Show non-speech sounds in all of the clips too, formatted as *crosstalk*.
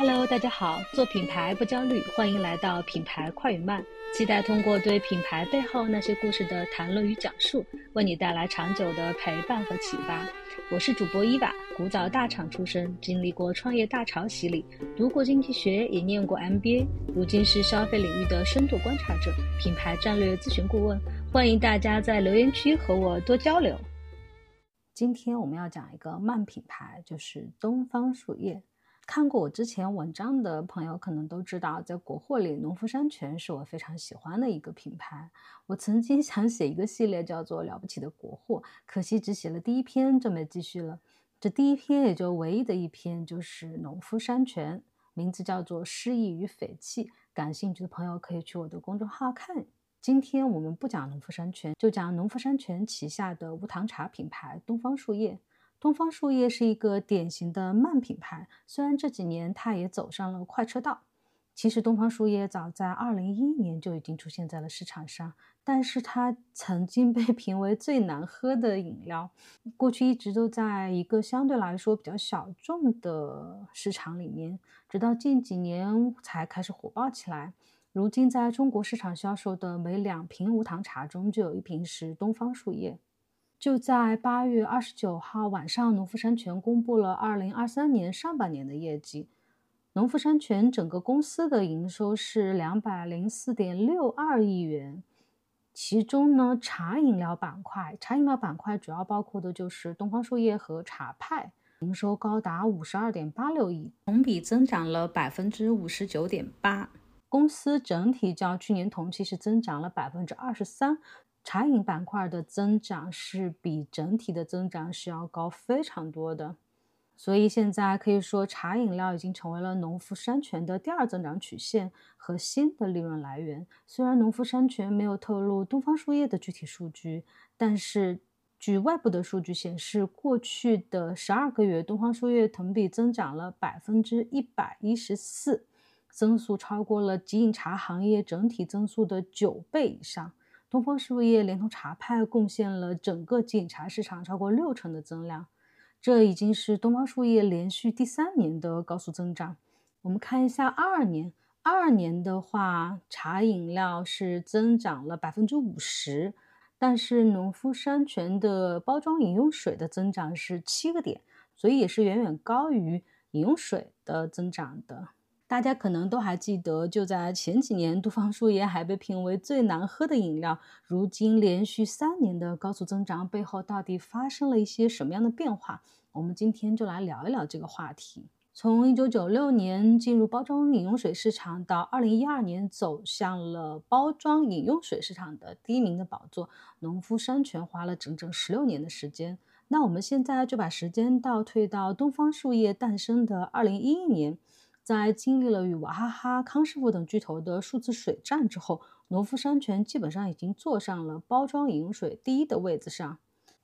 Hello，大家好，做品牌不焦虑，欢迎来到品牌快与慢。期待通过对品牌背后那些故事的谈论与讲述，为你带来长久的陪伴和启发。我是主播伊娃，古早大厂出身，经历过创业大潮洗礼，读过经济学，也念过 MBA，如今是消费领域的深度观察者，品牌战略咨询顾问。欢迎大家在留言区和我多交流。今天我们要讲一个慢品牌，就是东方树叶。看过我之前文章的朋友可能都知道，在国货里，农夫山泉是我非常喜欢的一个品牌。我曾经 *laughs* 想写一个系列，叫做《了不起的国货》，可惜只写了第一篇就没继续了。这第一篇也就唯一的一篇，就是农夫山泉，名字叫做《诗意与匪气》。感兴趣的朋友可以去我的公众号看。今天我们不讲农夫山泉，就讲农夫山泉旗下的无糖茶品牌东方树叶。东方树叶是一个典型的慢品牌，虽然这几年它也走上了快车道。其实东方树叶早在二零一一年就已经出现在了市场上，但是它曾经被 *laughs* 评为最难喝的饮料，过去一直都在一个相对来说比较小众的市场里面，直到近几年才开始火爆起来。如今在中国市场销售的每两瓶无糖茶中就有一瓶是东方树叶。就在八月二十九号晚上，农夫山泉公布了二零二三年上半年的业绩。农夫山泉整个公司的营收是两百零四点六二亿元，其中呢，茶饮料板块，茶饮料板块主要包括的就是东方树叶和茶派，营收高达五十二点八六亿，同比增长了百分之五十九点八。公司整体较去年同期是增长了百分之二十三。茶饮板块的增长是比整体的增长是要高非常多的，所以现在可以说茶饮料已经成为了农夫山泉的第二增长曲线和新的利润来源。虽然农夫山泉没有透露东方树叶的具体数据，但是据外部的数据显示，过去的十二个月，东方树叶同比增长了百分之一百一十四，增速超过了即饮茶行业整体增速的九倍以上。东方树叶连同茶派贡献了整个即饮茶市场超过六成的增量，这已经是东方树叶连续第三年的高速增长。我们看一下二二年，二二年的话，茶饮料是增长了百分之五十，但是农夫山泉的包装饮用水的增长是七个点，所以也是远远高于饮用水的增长的。大家可能都还记得，就在前几年，东方树叶还被评为最难喝的饮料。如今连续三年的高速增长背后，到底发生了一些什么样的变化？我们今天就来聊一聊这个话题。从一九九六年进入包装饮用水市场，到二零一二年走向了包装饮用水市场的第一名的宝座，农夫山泉花了整整十六年的时间。那我们现在就把时间倒退到东方树叶诞生的二零一一年。在经历了与娃哈哈、康师傅等巨头的数字水战之后，农夫山泉基本上已经坐上了包装饮水第一的位子上。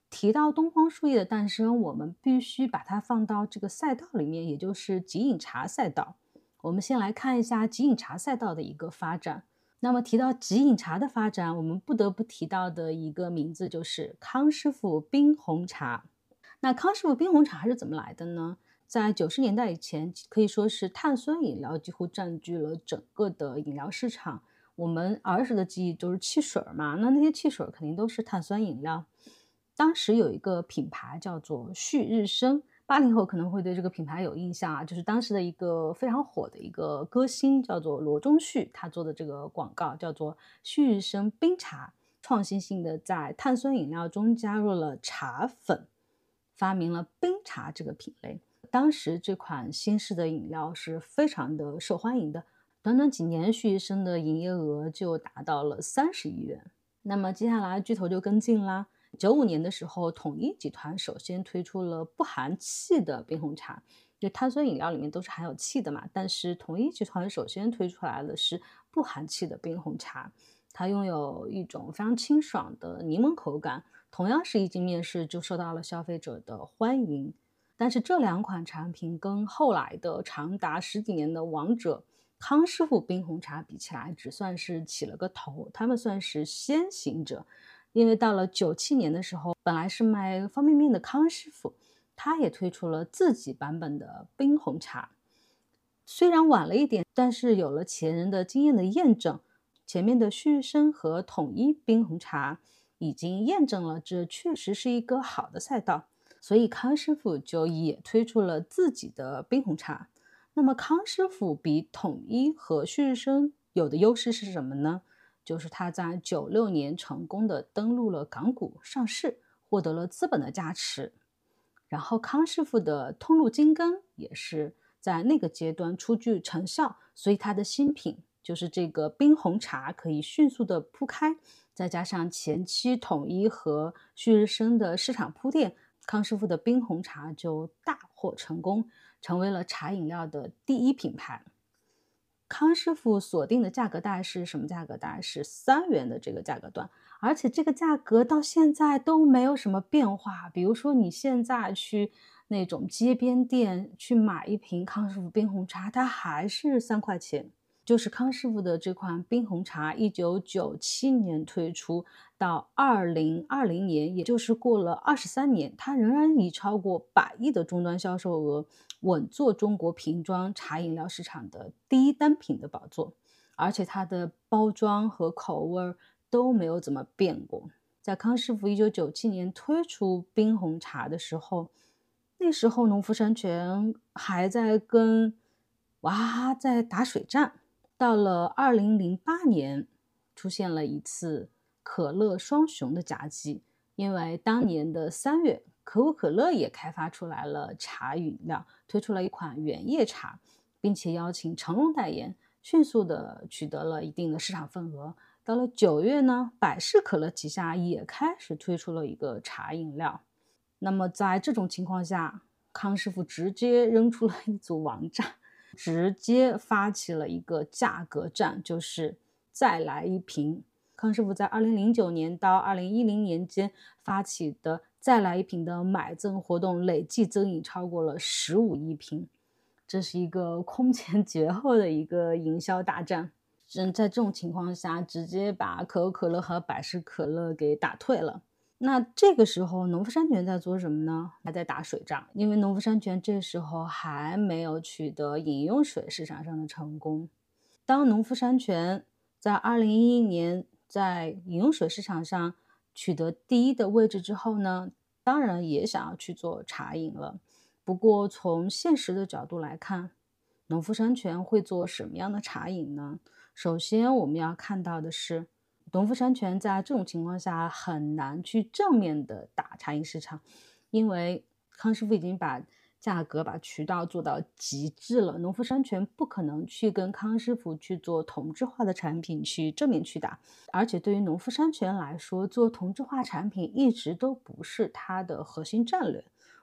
提到东方树叶的诞生，我们必须把它放到这个赛道里面，也就是即饮茶赛道。我们先来看一下即饮茶赛道的一个发展。那么提到即饮茶的发展，我们不得不提到的一个名字就是康师傅冰红茶。那康师傅冰红茶是怎么来的呢？在九十年代以前，可以说是碳酸饮料几乎占据了整个的饮料市场。我们儿时的记忆就是汽水嘛，那那些汽水肯定都是碳酸饮料。当时有一个品牌叫做旭日升，八零后可能会对这个品牌有印象啊，就是当时的一个非常火的一个歌星叫做罗中旭，他做的这个广告叫做旭日升冰茶，创新性的在碳酸饮料中加入了茶粉，发明了冰茶这个品类。当时这款新式的饮料是非常的受欢迎的，短短几年，旭日升的营业额就达到了三十亿元。那么接下来巨头就跟进啦。九五年的时候，统一集团首先推出了不含气的冰红茶，就碳酸饮料里面都是含有气的嘛，但是统一集团首先推出来的是不含气的冰红茶，它拥有一种非常清爽的柠檬口感，同样是一经面世就受到了消费者的欢迎。但是这两款产品跟后来的长达十几年的王者康师傅冰红茶比起来，只算是起了个头，他们算是先行者。因为到了九七年的时候，本来是卖方便面的康师傅，他也推出了自己版本的冰红茶。虽然晚了一点，但是有了前人的经验的验证，前面的旭日升和统一冰红茶已经验证了这确实是一个好的赛道，所以康师傅就也推出了自己的冰红茶。那么康师傅比统一和旭日升有的优势是什么呢？就是他在九六年成功的登陆了港股上市，获得了资本的加持。然后康师傅的通路精耕也是在那个阶段初具成效，所以它的新品就是这个冰红茶可以迅速的铺开，再加上前期统一和旭日升的市场铺垫，康师傅的冰红茶就大获成功。成为了茶饮料的第一品牌。康师傅锁定的价格带是什么价格带？是三元的这个价格段，而且这个价格到现在都没有什么变化。比如说你现在去那种街边店去买一瓶康师傅冰红茶，它还是三块钱。就是康师傅的这款冰红茶，一九九七年推出到二零二零年，也就是过了二十三年，它仍然以超过百亿的终端销售额，稳坐中国瓶装茶饮料市场的第一单品的宝座。而且它的包装和口味都没有怎么变过。在康师傅一九九七年推出冰红茶的时候，那时候农夫山泉还在跟娃哈哈在打水战。到了二零零八年，出现了一次可乐双雄的夹击，因为当年的三月，可口可乐也开发出来了茶饮料，推出了一款原叶茶，并且邀请成龙代言，迅速的取得了一定的市场份额。到了九月呢，百事可乐旗下也开始推出了一个茶饮料。那么在这种情况下，康师傅直接扔出了一组王炸。直接发起了一个价格战，就是再来一瓶。康师傅在二零零九年到二零一零年间发起的再来一瓶的买赠活动，累计增饮超过了十五亿瓶，这是一个空前绝后的一个营销大战。嗯，在这种情况下，直接把可口可乐和百事可乐给打退了。那这个时候，农夫山泉在做什么呢？还在打水仗，因为农夫山泉这时候还没有取得饮用水市场上的成功。当农夫山泉在二零一一年在饮用水市场上取得第一的位置之后呢，当然也想要去做茶饮了。不过从现实的角度来看，农夫山泉会做什么样的茶饮呢？首先我们要看到的是。农夫山泉在这种情况下很难去正面的打茶饮市场，因为康师傅已经把价格、把渠道做到极致了。农夫山泉不可能去跟康师傅去做同质化的产品去正面去打，而且对于农夫山泉来说，做同质化产品一直都不是它的核心战略。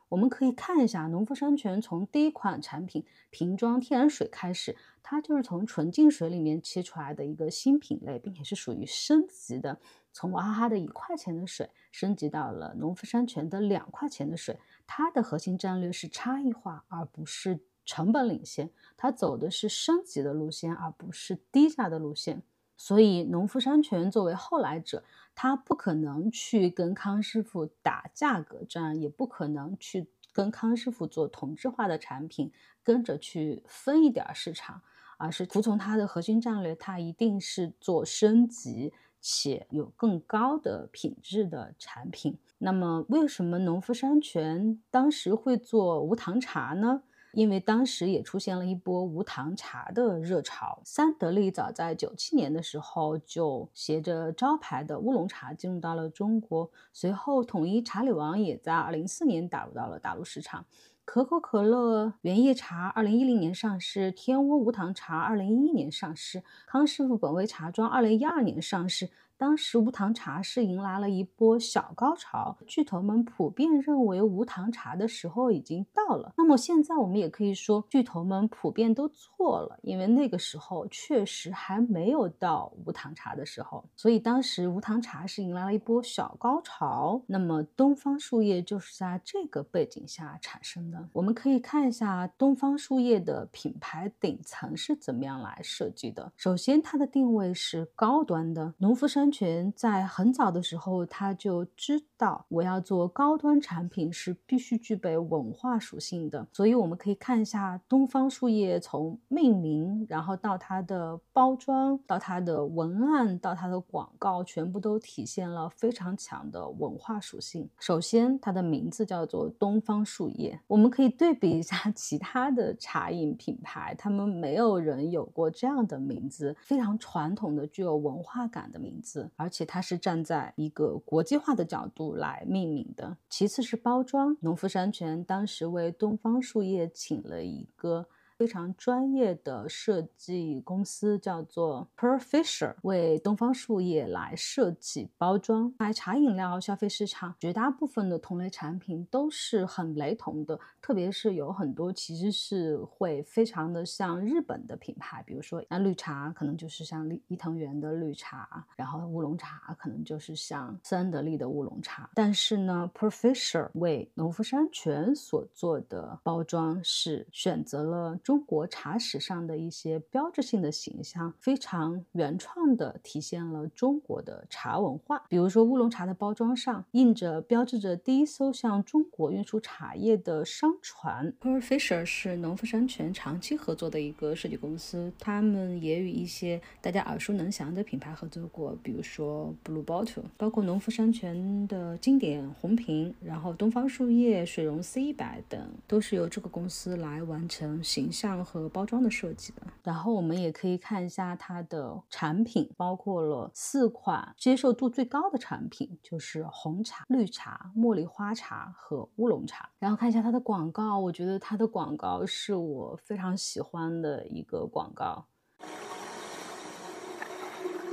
我们可以看一下农夫山泉从第一款产品瓶装天然水开始。它就是从纯净水里面切出来的一个新品类，并且是属于升级的，从娃哈哈的一块钱的水升级到了农夫山泉的两块钱的水。它的核心战略是差异化，而不是成本领先。它走的是升级的路线，而不是低价的路线。所以，农夫山泉作为后来者，它不可能去跟康师傅打价格战，也不可能去跟康师傅做同质化的产品，跟着去分一点市场。而是服从它的核心战略，它一定是做升级且有更高的品质的产品。那么，为什么农夫山泉当时会做无糖茶呢？因为当时也出现了一波无糖茶的热潮。三得利早在九七年的时候就携着招牌的乌龙茶进入到了中国，随后统一茶里王也在二零四年打入到了大陆市场。可口可乐原叶茶二零一零年上市，天窝无糖茶二零一一年上市，康师傅本味茶庄二零一二年上市。当时无糖茶是迎来了一波小高潮，巨头们普遍认为无糖茶的时候已经到了。那么现在我们也可以说，巨头们普遍都错了，因为那个时候确实还没有到无糖茶的时候。所以当时无糖茶是迎来了一波小高潮。那么东方树叶就是在这个背景下产生的。我们可以看一下东方树叶的品牌顶层是怎么样来设计的。首先，它的定位是高端的，农夫山。泉在很早的时候，他就知道，我要做高端产品是必须具备文化属性的。所以我们可以看一下东方树叶从命名，然后到它的包装，到它的文案，到它的广告，全部都体现了非常强的文化属性。首先，它的名字叫做东方树叶，我们可以对比一下 *laughs* 其他的茶饮品牌，他们没有人有过这样的名字，非常传统的、具有文化感的名字，而且它是站在一个国际化的角度来命名的。其次是包装，农夫山泉当时为东方树叶请了一个。非常专业的设计公司叫做 Per Fisher，为东方树叶来设计包装。在茶饮料消费市场，绝大部分的同类产品都是很雷同的，特别是有很多其实是会非常的像日本的品牌，比如说那绿茶可能就是像伊藤园的绿茶，然后乌龙茶可能就是像三得利的乌龙茶。但是呢，Per Fisher 为农夫山泉所做的包装是选择了。中国茶史上的一些标志性的形象，非常原创的体现了中国的茶文化。比如说乌龙茶的包装上印着标志着第一艘向中国运输茶叶的商船。Per Fisher 是农夫山泉长期合作的一个设计公司，他们也与一些大家耳熟能详的品牌合作过，比如说 Blue Bottle，包括农夫山泉的经典红瓶，然后东方树叶水溶 C 一百等，都是由这个公司来完成形象。和包装的设计的，然后我们也可以看一下它的产品，包括了四款接受度最高的产品，就是红茶、绿茶、茉莉花茶和乌龙茶。然后看一下它的广广告，我觉得它的广告是我非常喜欢的一个广告。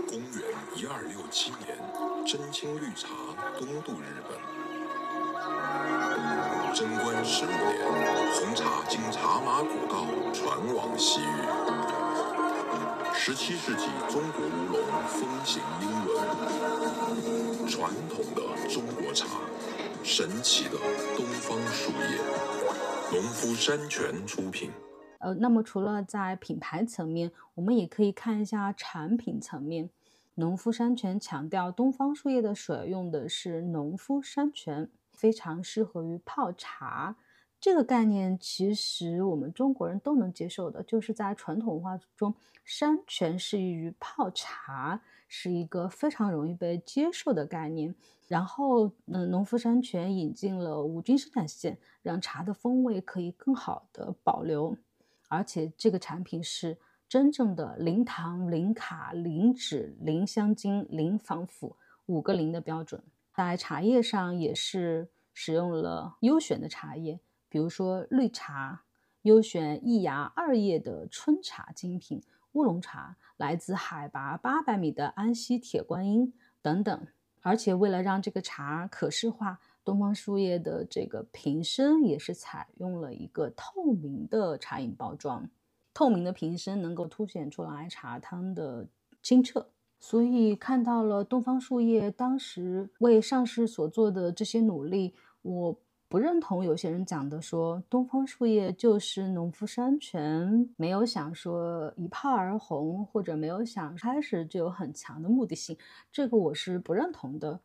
公元一二六七年，真青绿茶东渡日本。贞观十五年，红茶经茶马古道传往西域。十七世纪，中国乌龙风行英伦。传统的中国茶，神奇的东方树叶，农夫山泉出品。呃，那么除了在品牌层面，我们也可以看一下产品层面。农夫山泉强调东方树叶的水用的是农夫山泉。非常适合于泡茶，这个概念其实我们中国人都能接受的，就是在传统文化中，山泉适宜于泡茶，是一个非常容易被接受的概念。然后，嗯，农夫山泉引进了无菌生产线，让茶的风味可以更好的保留，而且这个产品是真正的零糖、零卡、零脂、零香精、零防腐五个零的标准。在茶叶上也是使用了优选的茶叶，比如说绿茶，优选一芽二叶的春茶精品；乌龙茶来自海拔八百米的安溪铁观音等等。而且为了让这个茶可视化，东方树叶的这个瓶身也是采用了一个透明的茶饮包装，透明的瓶身能够凸显出来茶汤的清澈。所以看到了东方树叶当时为上市所做的这些努力，我不认同有些人讲的说东方树叶就是农夫山泉没有想说一炮而红，或者没有想开始就有很强的目的性，这个我是不认同的。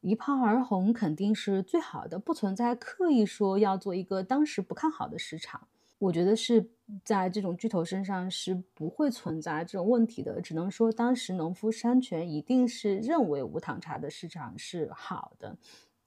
一炮而红肯定是最好的，不存在刻意说要做一个当时不看好的市场。我觉得是在这种巨头身上是不会存在这种问题的，只能说当时农夫山泉一定是认为无糖茶的市场是好的，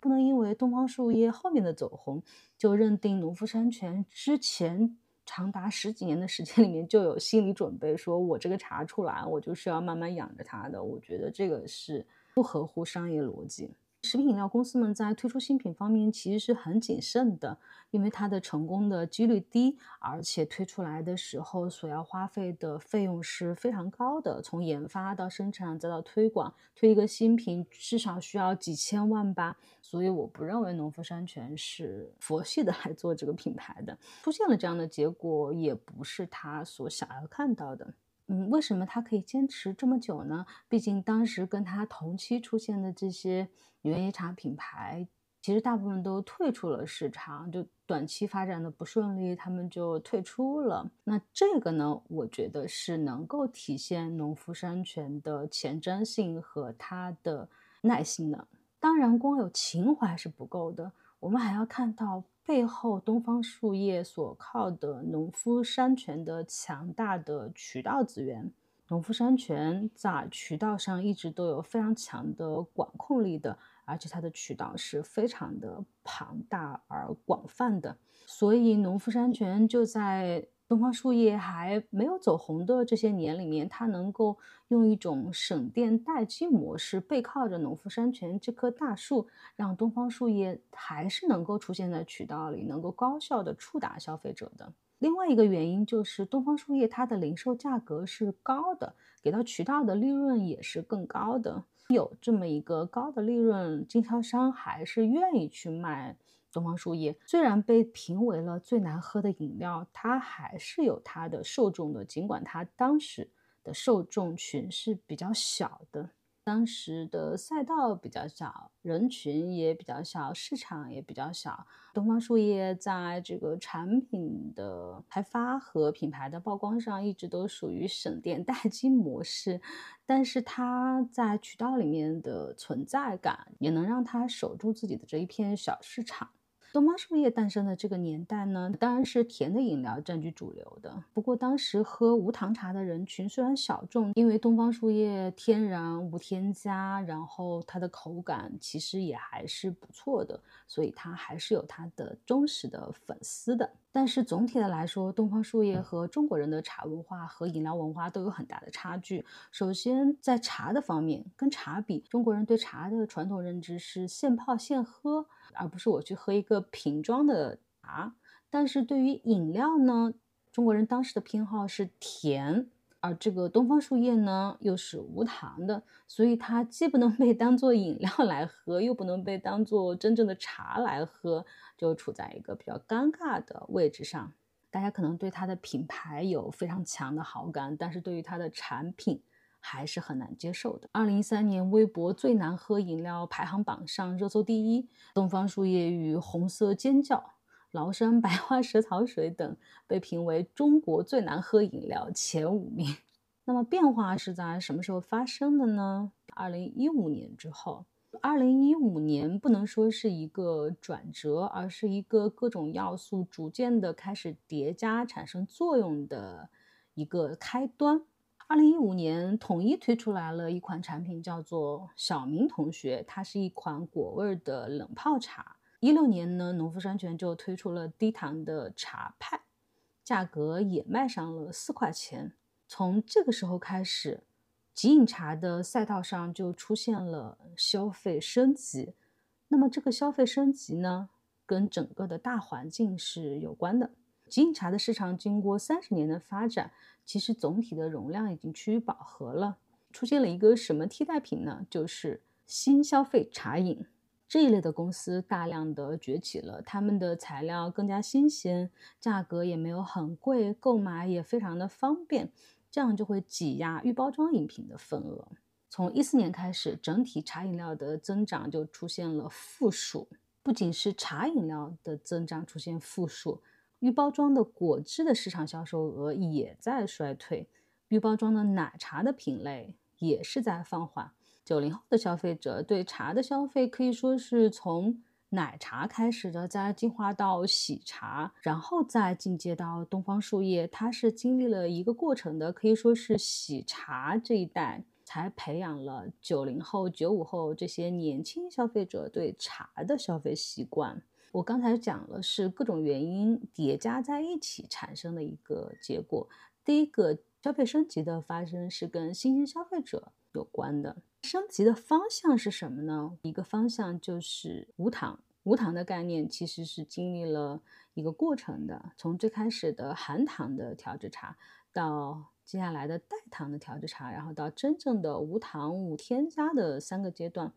不能因为东方树叶后面的走红就认定农夫山泉之前长达十几年的时间里面就有心理准备，说我这个茶出来我就是要慢慢养着它的，我觉得这个是不合乎商业逻辑。食品饮料公司们在推出新品方面其实是很谨慎的，因为它的成功的几率低，而且推出来的时候所要花费的费用是非常高的，从研发到生产再到推广，推一个新品至少需要几千万吧。所以我不认为农夫山泉是佛系的来做这个品牌的，出现了这样的结果也不是他所想要看到的。嗯，为什么他可以坚持这么久呢？毕竟当时跟他同期出现的这些原野茶品牌，其实大部分都退出了市场，就短期发展的不顺利，他们就退出了。那这个呢，我觉得是能够体现农夫山泉的前瞻性和它的耐心的。当然，光有情怀是不够的，我们还要看到背后东方树叶所靠的农夫山泉的强大的渠道资源。农夫山泉在渠道上一直都有非常强的管控力的，而且它的渠道是非常的庞大而广泛的，所以农夫山泉就在。东方树叶还没有走红的这些年里面，它能够用一种省电待机模式，背靠着农夫山泉这棵大树，让东方树叶还是能够出现在渠道里，能够高效的触达消费者的。另外一个原因就是东方树叶它的零售价格是高的，给到渠道的利润也是更高的。有这么一个高的利润，经销商还是愿意去卖。东方树叶虽然被评为了最难喝的饮料，它还是有它的受众的。尽管它当时的受众群是比较小的，当时的赛道比较小，人群也比较小，市场也比较小。东方树叶在这个产品的开发和品牌的曝光上，一直都属于省电待机模式，但是它在渠道里面的存在感，也能让它守住自己的这一片小市场。东方树叶诞生的这个年代呢，当然是甜的饮料占据主流的。不过当时喝无糖茶的人群虽然小众，因为东方树叶天然无添加，然后它的口感其实也还是不错的，所以它还是有它的忠实的粉丝的。但是总体的来说，东方树叶和中国人的茶文化和饮料文化都有很大的差距。首先在茶的方面，跟茶比，中国人对茶的传统认知是现泡现喝。而不是我去喝一个瓶装的茶，但是对于饮料呢，中国人当时的偏好是甜，而这个东方树叶呢又是无糖的，所以它既不能被当做饮料来喝，又不能被当做真正的茶来喝，就处在一个比较尴尬的位置上。大家可能对它的品牌有非常强的好感，但是对于它的产品。还是很难接受的。二零一三年，微博最难喝饮料排行榜上热搜第一，东方树叶与红色尖叫、崂山白花蛇草水等被评为中国最难喝饮料前五名。那么变化是在什么时候发生的呢？二零一五年之后。二零一五年不能说是一个转折，而是一个各种要素逐渐的开始叠加产生作用的一个开端。二零一五年，统一推出来了一款产品，叫做小明同学，它是一款果味的冷泡茶。一六年呢，农夫山泉就推出了低糖的茶派，价格也卖上了四块钱。从这个时候开始，即饮茶的赛道上就出现了消费升级。那么这个消费升级呢，跟整个的大环境是有关的。即饮茶的市场经过三十年的发展。其实总体的容量已经趋于饱和了，出现了一个什么替代品呢？就是新消费茶饮这一类的公司大量的崛起了，他们的材料更加新鲜，价格也没有很贵，购买也非常的方便，这样就会挤压预包装饮品的份额。从一四年开始，整体茶饮料的增长就出现了负数，不仅是茶饮料的增长出现负数。预包装的果汁的市场销售额也在衰退，预包装的奶茶的品类也是在放缓。九零后的消费者对茶的消费可以说是从奶茶开始的，再进化到喜茶，然后再进阶到东方树叶，它是经历了一个过程的。可以说是喜茶这一代才培养了九零后、九五后这些年轻消费者对茶的消费习惯。我刚才讲了，是各种原因叠加在一起产生的一个结果。第一个消费升级的发生是跟新兴消费者有关的。升级的方向是什么呢？一个方向就是无糖。无糖的概念其实是经历了一个过程的，从最开始的含糖的调制茶，到接下来的代糖的调制茶，然后到真正的无糖无添加的三个阶段，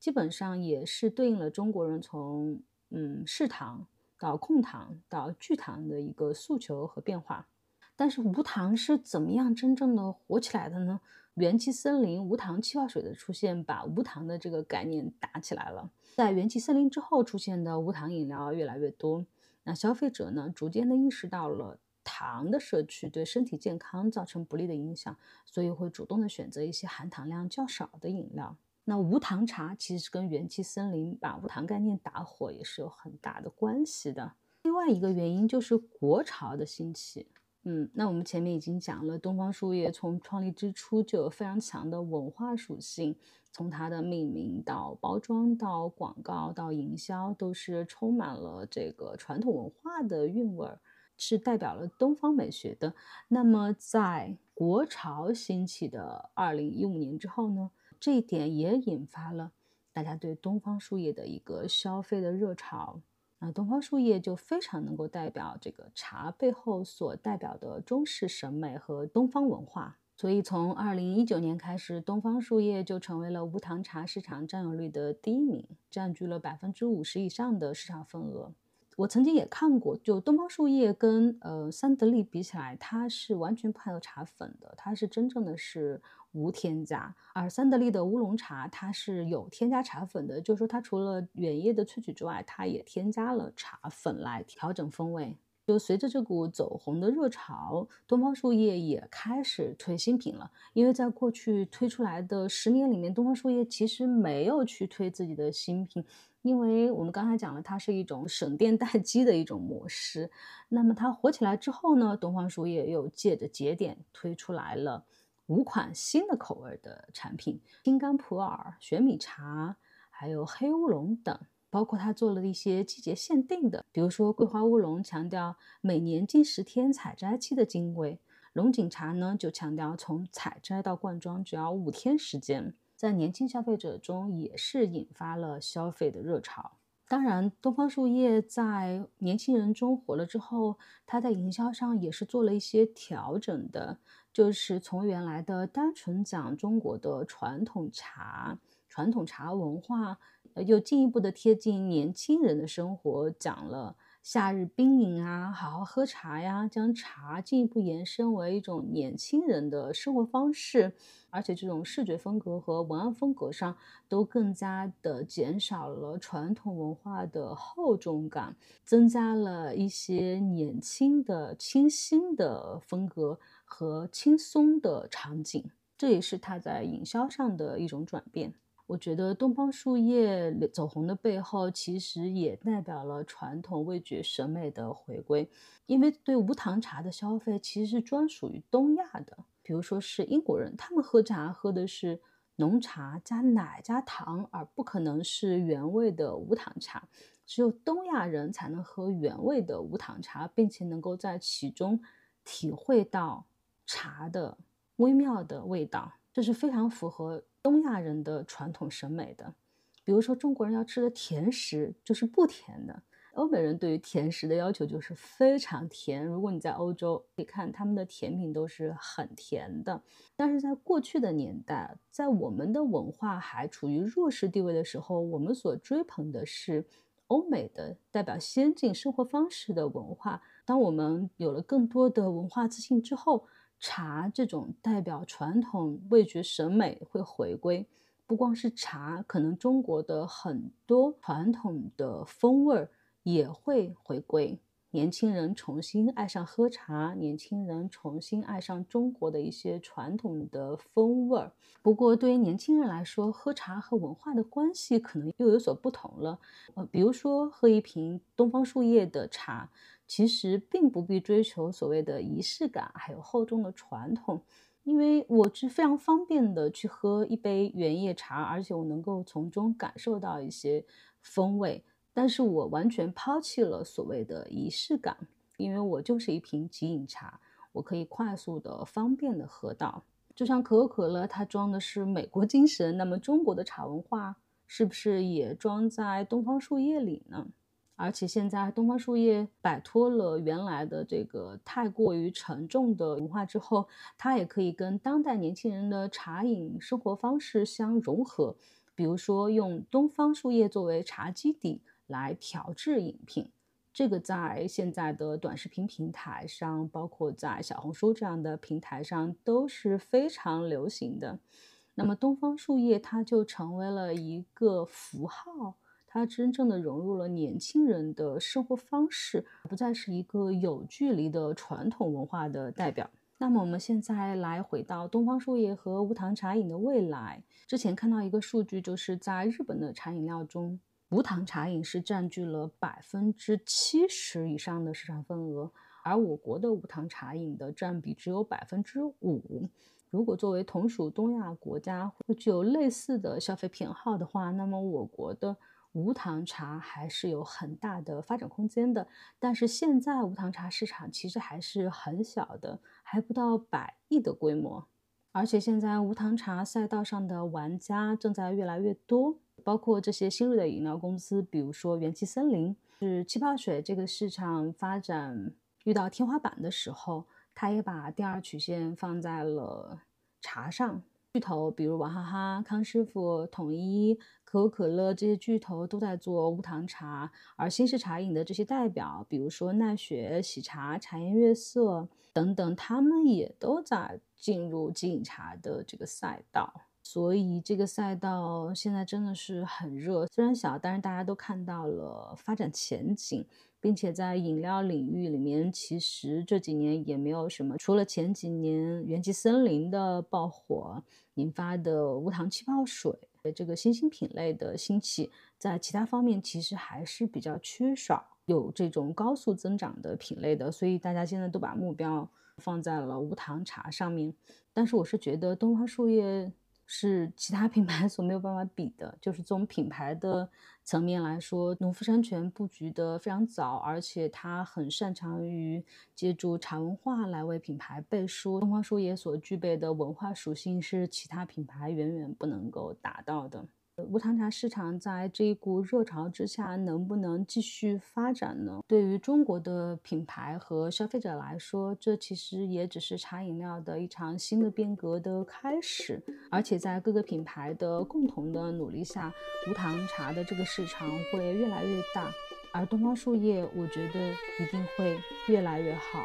基本上也是对应了中国人从嗯，嗜糖到控糖到拒糖的一个诉求和变化，但是无糖是怎么样真正的火起来的呢？元气森林无糖气泡水的出现，把无糖的这个概念打起来了。在元气森林之后出现的无糖饮料越来越多，那消费者呢，逐渐的意识到了糖的摄取对身体健康造成不利的影响，所以会主动的选择一些含糖量较少的饮料。那无糖茶其实跟元气森林把无糖概念打火也是有很大的关系的。另外一个原因就是国潮的兴起。嗯，那我们前面已经讲了，东方树叶从创立之初就有非常强的文化属性，从它的命名到包装到广告到营销，都是充满了这个传统文化的韵味儿，是代表了东方美学的。那么在国潮兴起的二零一五年之后呢，这一点也引发了大家对东方树叶的一个消费的热潮。那东方树叶就非常能够代表这个茶背后所代表的中式审美和东方文化，所以从二零一九年开始，东方树叶就成为了无糖茶市场占有率的第一名，占据了百分之五十以上的市场份额。我曾经也看过，就东方树叶跟呃三得利比起来，它是完全不含有茶粉的，它是真正的是。无添加，而三得利的乌龙茶它是有添加茶粉的，就是说它除了原液的萃取之外，它也添加了茶粉来调整风味。就随着这股走红的热潮，东方树叶也开始推新品了。因为在过去推出来的十年里面，东方树叶其实没有去推自己的新品，因为我们刚才讲了，它是一种省电待机的一种模式。那么它火起来之后呢，东方树叶又借着节点推出来了。五款新的口味的产品，青柑普洱、玄米茶，还有黑乌龙等，包括它做了一些季节限定的，比如说桂花乌龙强调每年近十天采摘期的金贵，龙井茶呢就强调从采摘到灌装只要五天时间，在年轻消费者中也是引发了消费的热潮。当然，东方树叶在年轻人中火了之后，它在营销上也是做了一些调整的。就是从原来的单纯讲中国的传统茶、传统茶文化，又进一步的贴近年轻人的生活，讲了夏日冰饮啊，好好喝茶呀，将茶进一步延伸为一种年轻人的生活方式，而且这种视觉风格和文案风格上都更加的减少了传统文化的厚重感，增加了一些年轻的清新的风格。和轻松的场景，这也是它在营销上的一种转变。我觉得东方树叶走红的背后，其实也代表了传统味觉审美的回归。因为对无糖茶的消费其实是专属于东亚的，比如说是英国人，他们喝茶喝的是浓茶加奶加糖，而不可能是原味的无糖茶。只有东亚人才能喝原味的无糖茶，并且能够在其中体会到。茶的微妙的味道，这是非常符合东亚人的传统审美的。比如说，中国人要吃的甜食就是不甜的，欧美人对于甜食的要求就是非常甜。如果你在欧洲，你看他们的甜品都是很甜的。但是在过去的年代，在我们的文化还处于弱势地位的时候，我们所追捧的是欧美的代表先进生活方式的文化。当我们有了更多的文化自信之后，茶这种代表传统味觉审美会回归，不光是茶，可能中国的很多传统的风味儿也会回归。年轻人重新爱上喝茶，年轻人重新爱上中国的一些传统的风味儿。不过，对于年轻人来说，喝茶和文化的关系可能又有所不同了。呃，比如说喝一瓶东方树叶的茶。其实并不必追求所谓的仪式感，还有厚重的传统，因为我是非常方便的去喝一杯原叶茶，而且我能够从中感受到一些风味。但是我完全抛弃了所谓的仪式感，因为我就是一瓶即饮茶，我可以快速的、方便的喝到。就像可口可乐，它装的是美国精神，那么中国的茶文化是不是也装在东方树叶里呢？而且现在东方树叶摆脱了原来的这个太过于沉重的文化之后，它也可以跟当代年轻人的茶饮生活方式相融合。比如说，用东方树叶作为茶基底来调制饮品，这个在现在的短视频平台上，包括在小红书这样的平台上都是非常流行的。那么，东方树叶它就成为了一个符号。它真正的融入了年轻人的生活方式，不再是一个有距离的传统文化的代表。那么我们现在来回到东方树叶和无糖茶饮的未来。之前看到一个数据，就是在日本的茶饮料中，无糖茶饮是占据了百分之七十以上的市场份额，而我国的无糖茶饮的占比只有百分之五。如果作为同属东亚国家会具有类似的消费偏好的话，那么我国的无糖茶还是有很大的发展空间的。但是现在无糖茶市场其实还是很小的，还不到百亿的规模。而且现在无糖茶赛道上的玩家正在越来越多，包括这些新锐的饮料公司，比如说元气森林，是气泡水这个市场发展遇到天花板的时候。他也把第二曲线放在了茶上，巨头比如娃哈哈、康师傅、统一、可口可乐这些巨头都在做无糖茶，而新式茶饮的这些代表，比如说奈雪、喜茶、茶颜悦色等等，他们也都在进入即饮茶的这个赛道。所以这个赛道现在真的是很热，虽然小，但是大家都看到了发展前景，并且在饮料领域里面，其实这几年也没有什么，除了前几年元气森林的爆火引发的无糖气泡水这个新兴品类的兴起，在其他方面其实还是比较缺少有这种高速增长的品类的，所以大家现在都把目标放在了无糖茶上面。但是我是觉得东方树叶。是其他品牌所没有办法比的，就是从品牌的层面来说，农夫山泉布局的非常早，而且它很擅长于借助茶文化来为品牌背书。东方树叶所具备的文化属性是其他品牌远远不能够达到的。无糖茶市场在这一股热潮之下能不能继续发展呢？对于中国的品牌和消费者来说，这其实也只是茶饮料的一场新的变革的开始。而且在各个品牌的共同的努力下，无糖茶的这个市场会越来越大，而东方树叶，我觉得一定会越来越好。